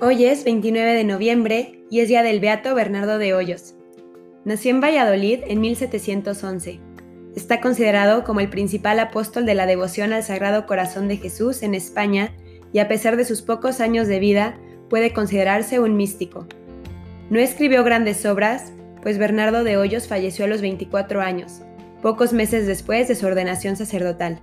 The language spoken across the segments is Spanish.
Hoy es 29 de noviembre y es día del Beato Bernardo de Hoyos. Nació en Valladolid en 1711. Está considerado como el principal apóstol de la devoción al Sagrado Corazón de Jesús en España y a pesar de sus pocos años de vida, puede considerarse un místico. No escribió grandes obras, pues Bernardo de Hoyos falleció a los 24 años, pocos meses después de su ordenación sacerdotal.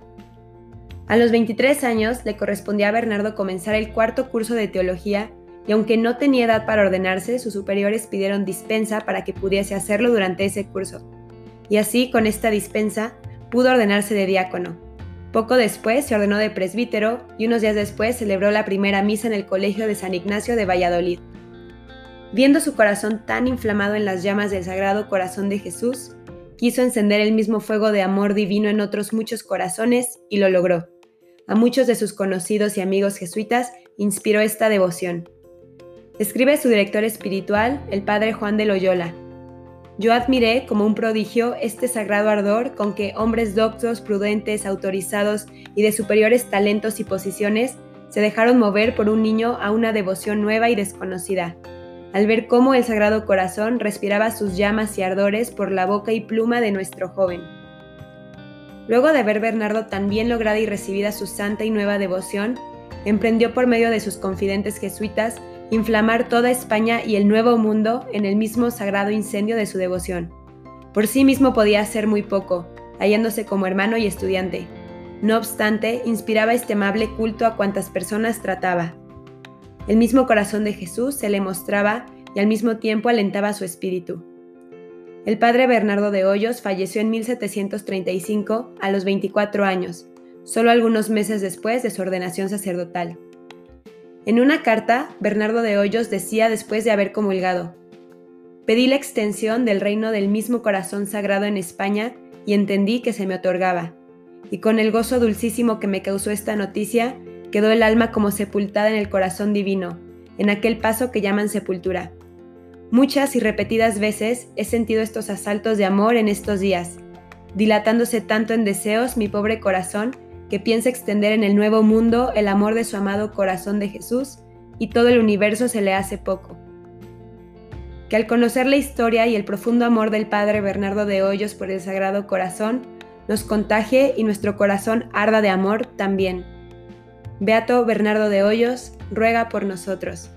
A los 23 años le correspondía a Bernardo comenzar el cuarto curso de teología y aunque no tenía edad para ordenarse, sus superiores pidieron dispensa para que pudiese hacerlo durante ese curso. Y así, con esta dispensa, pudo ordenarse de diácono. Poco después se ordenó de presbítero y unos días después celebró la primera misa en el Colegio de San Ignacio de Valladolid. Viendo su corazón tan inflamado en las llamas del Sagrado Corazón de Jesús, quiso encender el mismo fuego de amor divino en otros muchos corazones y lo logró. A muchos de sus conocidos y amigos jesuitas inspiró esta devoción. Escribe su director espiritual, el padre Juan de Loyola. Yo admiré como un prodigio este sagrado ardor con que hombres doctos, prudentes, autorizados y de superiores talentos y posiciones se dejaron mover por un niño a una devoción nueva y desconocida, al ver cómo el Sagrado Corazón respiraba sus llamas y ardores por la boca y pluma de nuestro joven. Luego de ver Bernardo tan bien lograda y recibida su santa y nueva devoción, emprendió por medio de sus confidentes jesuitas inflamar toda España y el Nuevo Mundo en el mismo sagrado incendio de su devoción. Por sí mismo podía hacer muy poco, hallándose como hermano y estudiante. No obstante, inspiraba este amable culto a cuantas personas trataba. El mismo corazón de Jesús se le mostraba y al mismo tiempo alentaba su espíritu. El padre Bernardo de Hoyos falleció en 1735 a los 24 años, solo algunos meses después de su ordenación sacerdotal. En una carta, Bernardo de Hoyos decía después de haber comulgado, Pedí la extensión del reino del mismo corazón sagrado en España y entendí que se me otorgaba. Y con el gozo dulcísimo que me causó esta noticia, quedó el alma como sepultada en el corazón divino, en aquel paso que llaman sepultura. Muchas y repetidas veces he sentido estos asaltos de amor en estos días, dilatándose tanto en deseos mi pobre corazón que piensa extender en el nuevo mundo el amor de su amado corazón de Jesús y todo el universo se le hace poco. Que al conocer la historia y el profundo amor del Padre Bernardo de Hoyos por el Sagrado Corazón, nos contagie y nuestro corazón arda de amor también. Beato Bernardo de Hoyos, ruega por nosotros.